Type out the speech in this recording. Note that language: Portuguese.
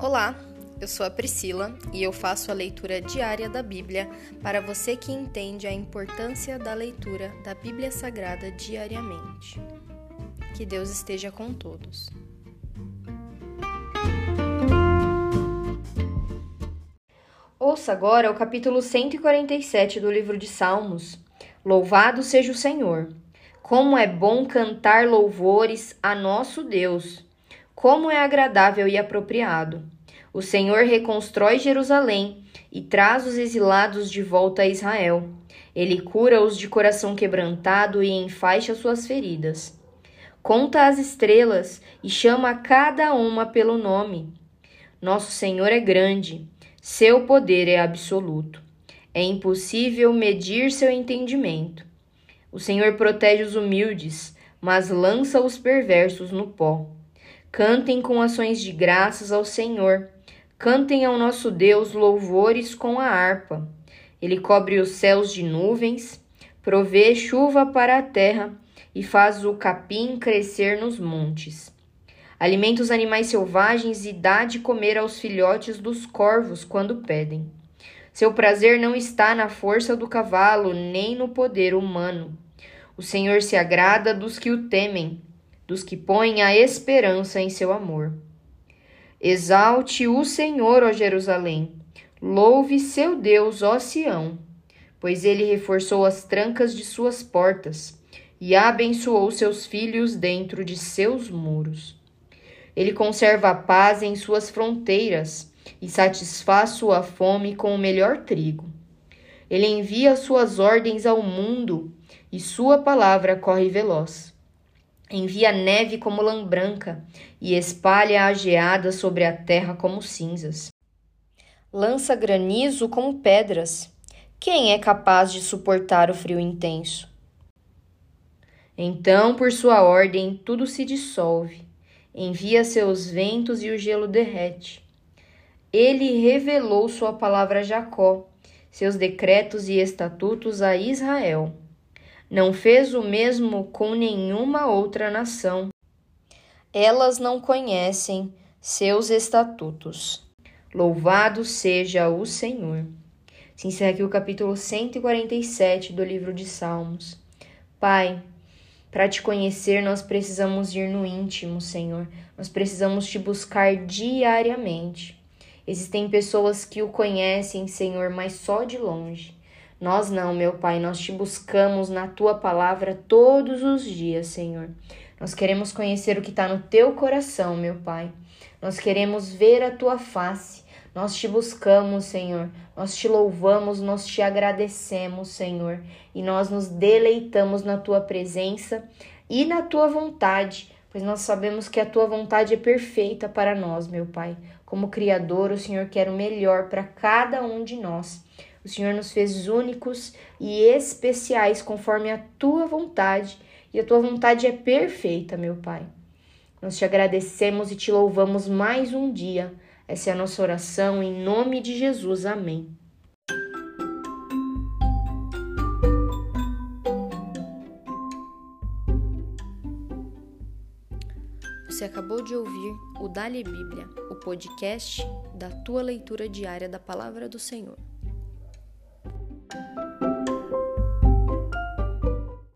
Olá, eu sou a Priscila e eu faço a leitura diária da Bíblia para você que entende a importância da leitura da Bíblia Sagrada diariamente. Que Deus esteja com todos. Ouça agora o capítulo 147 do livro de Salmos. Louvado seja o Senhor! Como é bom cantar louvores a nosso Deus! Como é agradável e apropriado. O Senhor reconstrói Jerusalém e traz os exilados de volta a Israel. Ele cura os de coração quebrantado e enfaixa suas feridas. Conta as estrelas e chama cada uma pelo nome. Nosso Senhor é grande, seu poder é absoluto. É impossível medir seu entendimento. O Senhor protege os humildes, mas lança os perversos no pó. Cantem com ações de graças ao Senhor. Cantem ao nosso Deus louvores com a harpa. Ele cobre os céus de nuvens, provê chuva para a terra e faz o capim crescer nos montes. Alimenta os animais selvagens e dá de comer aos filhotes dos corvos quando pedem. Seu prazer não está na força do cavalo, nem no poder humano. O Senhor se agrada dos que o temem dos que põem a esperança em seu amor. Exalte o Senhor, ó Jerusalém. Louve seu Deus, ó Sião, pois ele reforçou as trancas de suas portas e abençoou seus filhos dentro de seus muros. Ele conserva a paz em suas fronteiras e satisfaz sua fome com o melhor trigo. Ele envia suas ordens ao mundo e sua palavra corre veloz. Envia neve como lã branca e espalha a geada sobre a terra como cinzas. Lança granizo como pedras. Quem é capaz de suportar o frio intenso? Então, por sua ordem, tudo se dissolve. Envia seus ventos e o gelo derrete. Ele revelou sua palavra a Jacó, seus decretos e estatutos a Israel. Não fez o mesmo com nenhuma outra nação. Elas não conhecem seus estatutos. Louvado seja o Senhor. Se encerra aqui o capítulo 147 do livro de Salmos. Pai, para te conhecer, nós precisamos ir no íntimo, Senhor. Nós precisamos te buscar diariamente. Existem pessoas que o conhecem, Senhor, mas só de longe. Nós não, meu Pai, nós te buscamos na tua palavra todos os dias, Senhor. Nós queremos conhecer o que está no teu coração, meu Pai. Nós queremos ver a tua face. Nós te buscamos, Senhor. Nós te louvamos, nós te agradecemos, Senhor. E nós nos deleitamos na tua presença e na tua vontade, pois nós sabemos que a tua vontade é perfeita para nós, meu Pai. Como Criador, o Senhor quer o melhor para cada um de nós. O Senhor nos fez únicos e especiais conforme a tua vontade, e a tua vontade é perfeita, meu Pai. Nós te agradecemos e te louvamos mais um dia. Essa é a nossa oração em nome de Jesus. Amém. Você acabou de ouvir o Dali Bíblia, o podcast da tua leitura diária da palavra do Senhor.